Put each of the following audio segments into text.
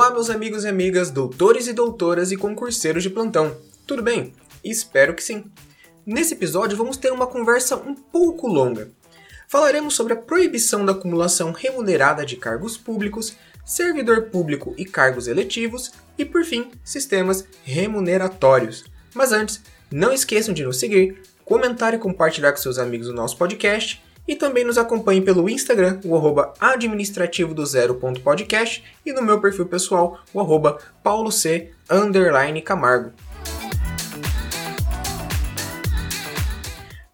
Olá, meus amigos e amigas, doutores e doutoras e concurseiros de plantão. Tudo bem? Espero que sim. Nesse episódio, vamos ter uma conversa um pouco longa. Falaremos sobre a proibição da acumulação remunerada de cargos públicos, servidor público e cargos eletivos e, por fim, sistemas remuneratórios. Mas antes, não esqueçam de nos seguir, comentar e compartilhar com seus amigos o nosso podcast e também nos acompanhe pelo Instagram, o arroba administrativo do zero.podcast e no meu perfil pessoal, o arroba Camargo.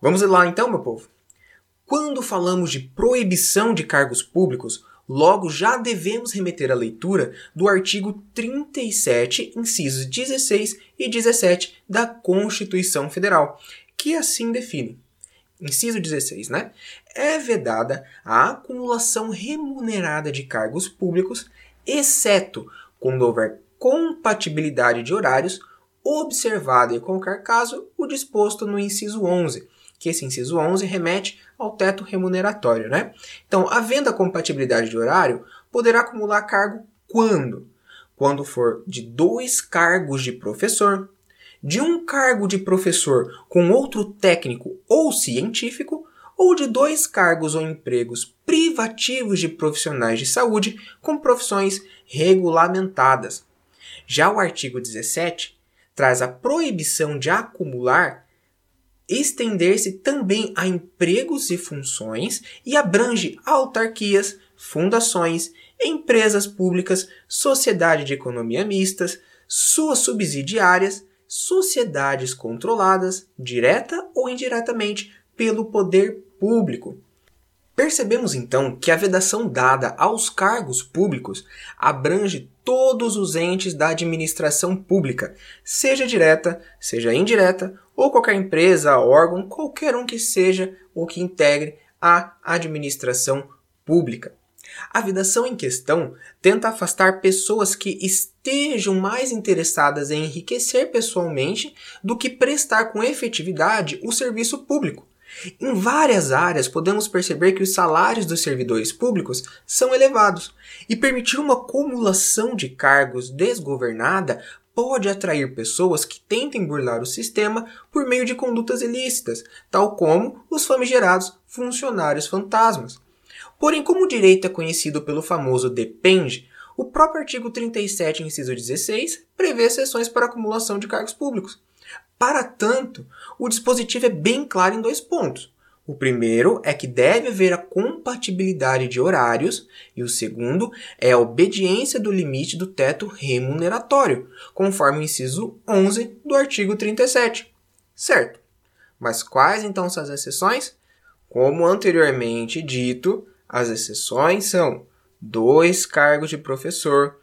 Vamos lá então, meu povo? Quando falamos de proibição de cargos públicos, logo já devemos remeter à leitura do artigo 37, incisos 16 e 17 da Constituição Federal, que assim define inciso 16, né? É vedada a acumulação remunerada de cargos públicos, exceto quando houver compatibilidade de horários, observado em qualquer caso o disposto no inciso 11, que esse inciso 11 remete ao teto remuneratório, né? Então, havendo a compatibilidade de horário, poderá acumular cargo quando? Quando for de dois cargos de professor, de um cargo de professor com outro técnico ou científico, ou de dois cargos ou empregos privativos de profissionais de saúde com profissões regulamentadas. Já o artigo 17 traz a proibição de acumular estender-se também a empregos e funções e abrange autarquias, fundações, empresas públicas, sociedade de economia mistas, suas subsidiárias, sociedades controladas, direta ou indiretamente, pelo poder público. Percebemos então que a vedação dada aos cargos públicos abrange todos os entes da administração pública, seja direta, seja indireta, ou qualquer empresa, órgão, qualquer um que seja ou que integre a administração pública. A vedação em questão tenta afastar pessoas que estejam mais interessadas em enriquecer pessoalmente do que prestar com efetividade o serviço público. Em várias áreas podemos perceber que os salários dos servidores públicos são elevados, e permitir uma acumulação de cargos desgovernada pode atrair pessoas que tentem burlar o sistema por meio de condutas ilícitas, tal como os famigerados funcionários fantasmas. Porém, como o direito é conhecido pelo famoso depende, o próprio artigo 37, inciso 16, prevê exceções para acumulação de cargos públicos. Para tanto, o dispositivo é bem claro em dois pontos. O primeiro é que deve haver a compatibilidade de horários, e o segundo é a obediência do limite do teto remuneratório, conforme o inciso 11 do artigo 37. Certo. Mas quais então são as exceções? Como anteriormente dito, as exceções são dois cargos de professor,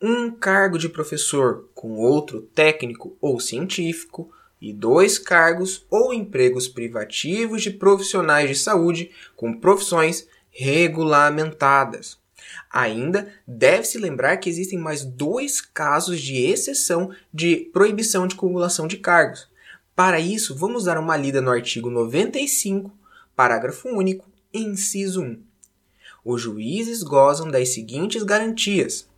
um cargo de professor com outro técnico ou científico e dois cargos ou empregos privativos de profissionais de saúde com profissões regulamentadas. Ainda deve-se lembrar que existem mais dois casos de exceção de proibição de acumulação de cargos. Para isso, vamos dar uma lida no artigo 95, parágrafo único, inciso 1 os juízes gozam das seguintes garantias.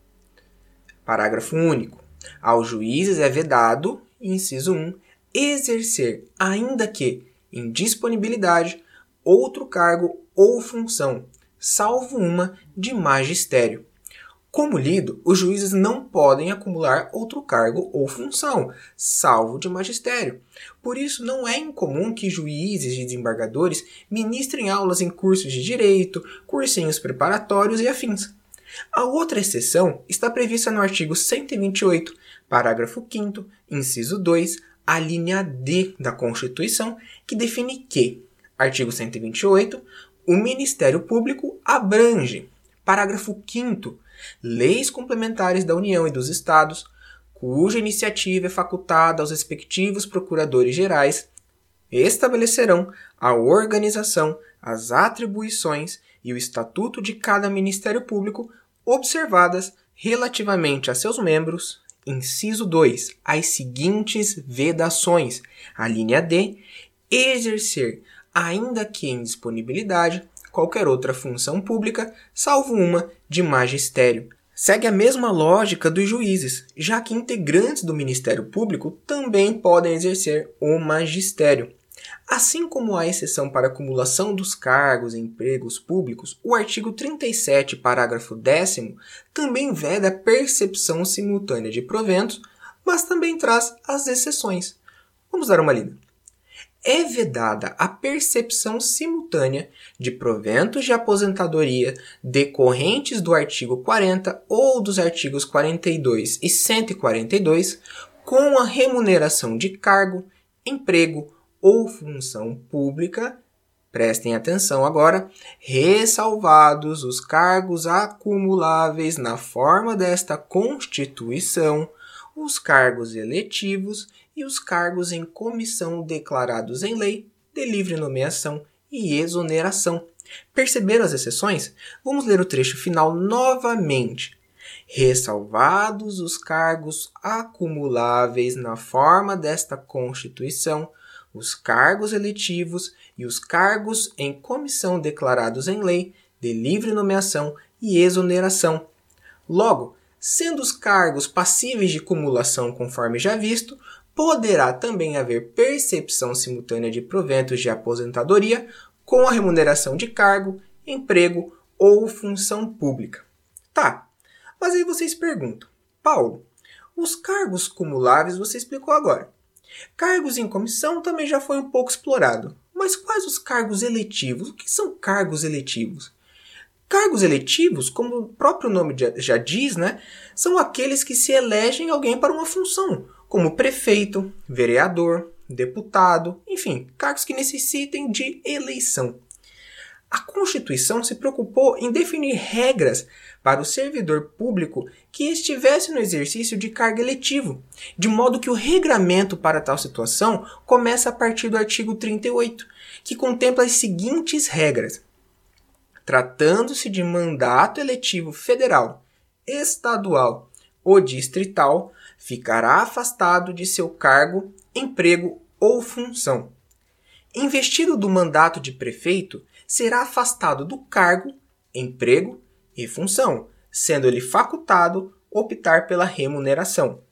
Parágrafo único. Aos juízes é vedado, inciso 1, exercer, ainda que em disponibilidade, outro cargo ou função, salvo uma de magistério. Como lido, os juízes não podem acumular outro cargo ou função, salvo de magistério. Por isso, não é incomum que juízes e desembargadores ministrem aulas em cursos de direito, cursinhos preparatórios e afins. A outra exceção está prevista no artigo 128, parágrafo 5, inciso 2, a linha D da Constituição, que define que, artigo 128, o Ministério Público abrange, parágrafo 5 leis complementares da União e dos Estados, cuja iniciativa é facultada aos respectivos procuradores gerais, estabelecerão a organização, as atribuições e o estatuto de cada Ministério Público, observadas relativamente a seus membros, inciso 2, as seguintes vedações. A linha D, exercer, ainda que em disponibilidade, qualquer outra função pública, salvo uma de magistério, segue a mesma lógica dos juízes, já que integrantes do Ministério Público também podem exercer o magistério. Assim como há exceção para acumulação dos cargos em empregos públicos, o artigo 37, parágrafo 10 também veda a percepção simultânea de proventos, mas também traz as exceções. Vamos dar uma lida é vedada a percepção simultânea de proventos de aposentadoria decorrentes do artigo 40 ou dos artigos 42 e 142 com a remuneração de cargo, emprego ou função pública. Prestem atenção agora, ressalvados os cargos acumuláveis na forma desta Constituição, os cargos eletivos e os cargos em comissão declarados em lei de livre nomeação e exoneração. Perceberam as exceções? Vamos ler o trecho final novamente. Ressalvados os cargos acumuláveis na forma desta Constituição, os cargos eletivos e os cargos em comissão declarados em lei de livre nomeação e exoneração. Logo, sendo os cargos passíveis de cumulação conforme já visto, poderá também haver percepção simultânea de proventos de aposentadoria com a remuneração de cargo, emprego ou função pública. Tá, mas aí vocês perguntam, Paulo, os cargos cumuláveis você explicou agora. Cargos em comissão também já foi um pouco explorado. Mas quais os cargos eletivos? O que são cargos eletivos? Cargos eletivos, como o próprio nome já diz, né, são aqueles que se elegem alguém para uma função, como prefeito, vereador, deputado, enfim, cargos que necessitem de eleição. A Constituição se preocupou em definir regras para o servidor público que estivesse no exercício de cargo eletivo, de modo que o regramento para tal situação começa a partir do artigo 38, que contempla as seguintes regras. Tratando-se de mandato eletivo federal, estadual ou distrital, ficará afastado de seu cargo, emprego ou função. Investido do mandato de prefeito, será afastado do cargo, emprego e função, sendo ele facultado optar pela remuneração.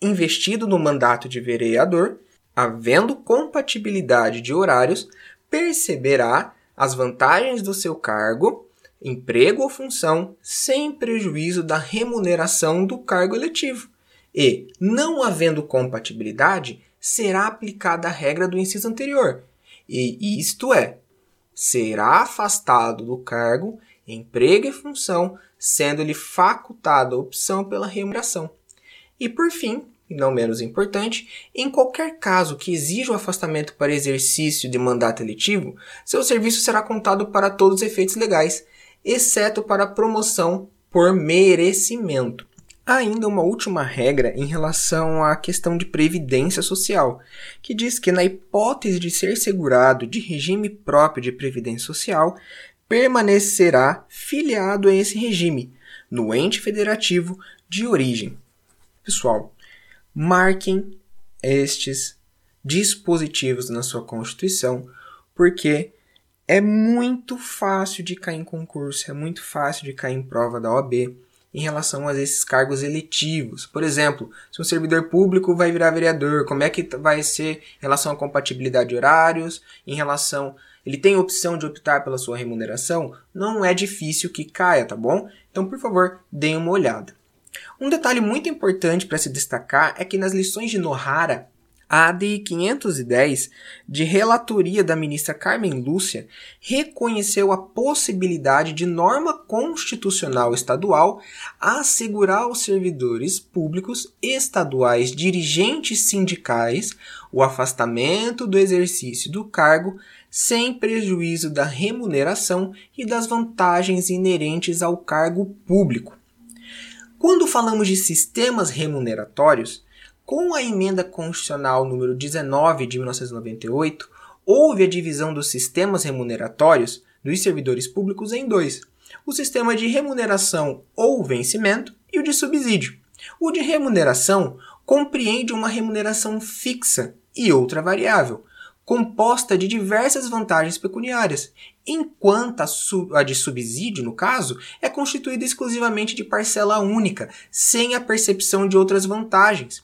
Investido no mandato de vereador, havendo compatibilidade de horários, perceberá as vantagens do seu cargo, emprego ou função, sem prejuízo da remuneração do cargo eletivo e, não havendo compatibilidade, será aplicada a regra do inciso anterior, e isto é, será afastado do cargo, emprego e função, sendo-lhe facultada a opção pela remuneração. E por fim, e não menos importante, em qualquer caso que exija o afastamento para exercício de mandato eletivo, seu serviço será contado para todos os efeitos legais, exceto para promoção por merecimento. Há ainda uma última regra em relação à questão de previdência social, que diz que, na hipótese de ser segurado de regime próprio de previdência social, permanecerá filiado a esse regime, no ente federativo de origem. Pessoal, marquem estes dispositivos na sua Constituição, porque é muito fácil de cair em concurso, é muito fácil de cair em prova da OAB em relação a esses cargos eletivos. Por exemplo, se um servidor público vai virar vereador, como é que vai ser em relação à compatibilidade de horários, em relação ele tem a opção de optar pela sua remuneração? Não é difícil que caia, tá bom? Então, por favor, deem uma olhada. Um detalhe muito importante para se destacar é que nas lições de Nohara a ADI 510, de relatoria da ministra Carmen Lúcia, reconheceu a possibilidade de norma constitucional estadual assegurar aos servidores públicos estaduais dirigentes sindicais o afastamento do exercício do cargo sem prejuízo da remuneração e das vantagens inerentes ao cargo público. Quando falamos de sistemas remuneratórios, com a emenda constitucional número 19 de 1998, houve a divisão dos sistemas remuneratórios dos servidores públicos em dois: o sistema de remuneração ou vencimento e o de subsídio. O de remuneração compreende uma remuneração fixa e outra variável, composta de diversas vantagens pecuniárias, enquanto a, a, de subsídio, no caso, é constituída exclusivamente de parcela única, sem a percepção de outras vantagens.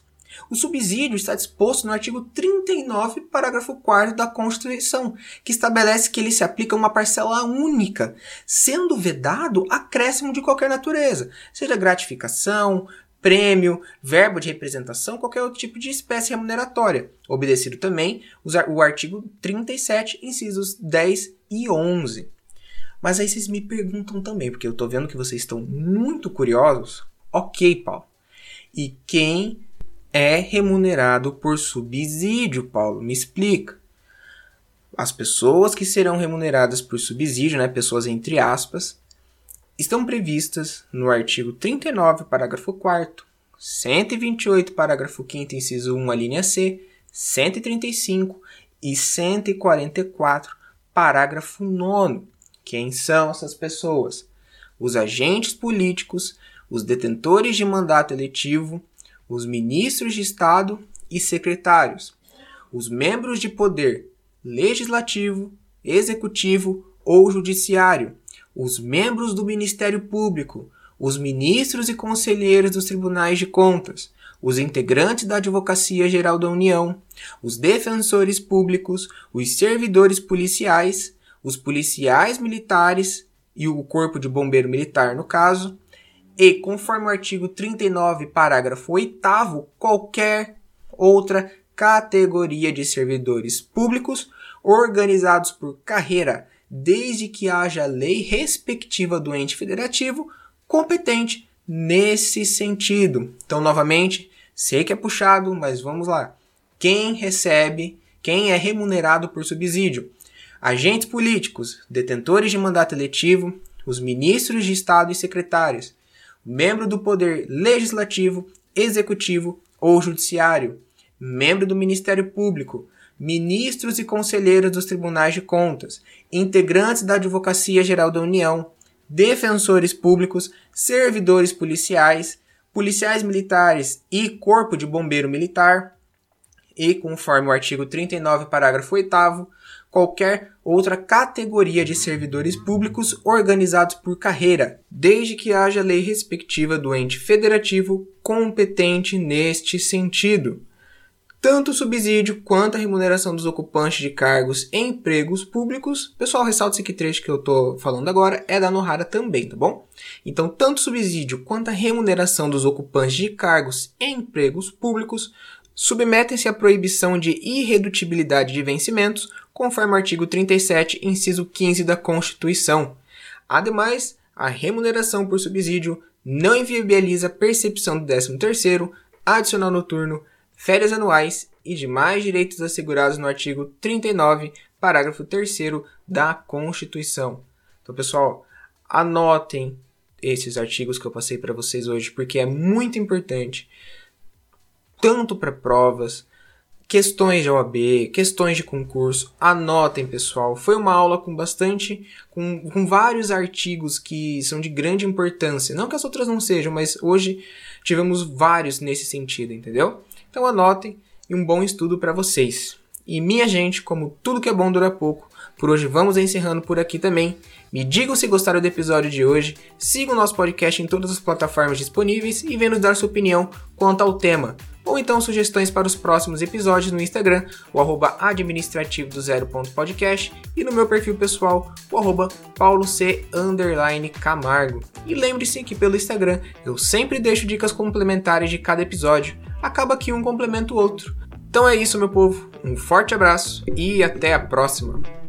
O subsídio está disposto no artigo 39, parágrafo 4 da Constituição, que estabelece que ele se aplica a uma parcela única, sendo vedado acréscimo de qualquer natureza, seja gratificação, prêmio, verbo de representação, qualquer outro tipo de espécie remuneratória. Obedecido também o artigo 37, incisos 10 e 11. Mas aí vocês me perguntam também, porque eu estou vendo que vocês estão muito curiosos. Ok, Paulo. E quem é remunerado por subsídio, Paulo? Me explica. As pessoas que serão remuneradas por subsídio, né, pessoas entre aspas, estão previstas no artigo 39, parágrafo 4 128, parágrafo 5 inciso 1, a linha C, 135 e 144, parágrafo 9. Quem são essas pessoas? Os agentes políticos, os detentores de mandato eletivo, os ministros de Estado e secretários, os membros de poder legislativo, executivo ou judiciário, os membros do Ministério Público, os ministros e conselheiros dos tribunais de contas, os integrantes da Advocacia Geral da União, os defensores públicos, os servidores policiais, os policiais militares e o Corpo de Bombeiro Militar, no caso, e, conforme o artigo 39, parágrafo 8, qualquer outra categoria de servidores públicos organizados por carreira desde que haja lei respectiva do ente federativo competente nesse sentido. Então, novamente, sei que é puxado, mas vamos lá. Quem recebe, quem é remunerado por subsídio? Agentes políticos, detentores de mandato eletivo, os ministros de Estado e secretários, membro do poder legislativo, executivo ou judiciário, membro do Ministério Público, ministros e conselheiros dos tribunais de contas, integrantes da Advocacia Geral da União, defensores públicos, servidores policiais, policiais militares e Corpo de Bombeiro Militar, e, conforme o artigo 39, parágrafo 8, qualquer outra categoria de servidores públicos organizados por carreira, desde que haja lei respectiva do ente federativo competente neste sentido. Tanto o subsídio quanto a remuneração dos ocupantes de cargos em empregos públicos, pessoal, ressalta esse trecho que eu estou falando agora, é da Nohara também, tá bom? Então, tanto o subsídio quanto a remuneração dos ocupantes de cargos em empregos públicos submetem-se à proibição de irredutibilidade de vencimentos, conforme o artigo 37, inciso 15 da Constituição. Ademais, a remuneração por subsídio não inviabiliza a percepção do 13º, adicional noturno, férias anuais e demais direitos assegurados no artigo 39, parágrafo 3 da Constituição. Então, pessoal, anotem esses artigos que eu passei para vocês hoje, porque é muito importante, tanto para provas, questões de OAB, questões de concurso. Anotem, pessoal. Foi uma aula com bastante, com, com vários artigos que são de grande importância. Não que as outras não sejam, mas hoje tivemos vários nesse sentido, entendeu? Então anotem e um bom estudo para vocês. E minha gente, como tudo que é bom dura pouco, por hoje vamos encerrando por aqui também. Me digam se gostaram do episódio de hoje, sigam nosso podcast em todas as plataformas disponíveis e venham nos dar sua opinião quanto ao tema. Ou então sugestões para os próximos episódios no Instagram, o arroba administrativo do e no meu perfil pessoal, o arroba Camargo. E lembre-se que pelo Instagram eu sempre deixo dicas complementares de cada episódio acaba que um complementa o outro. Então é isso, meu povo. Um forte abraço e até a próxima.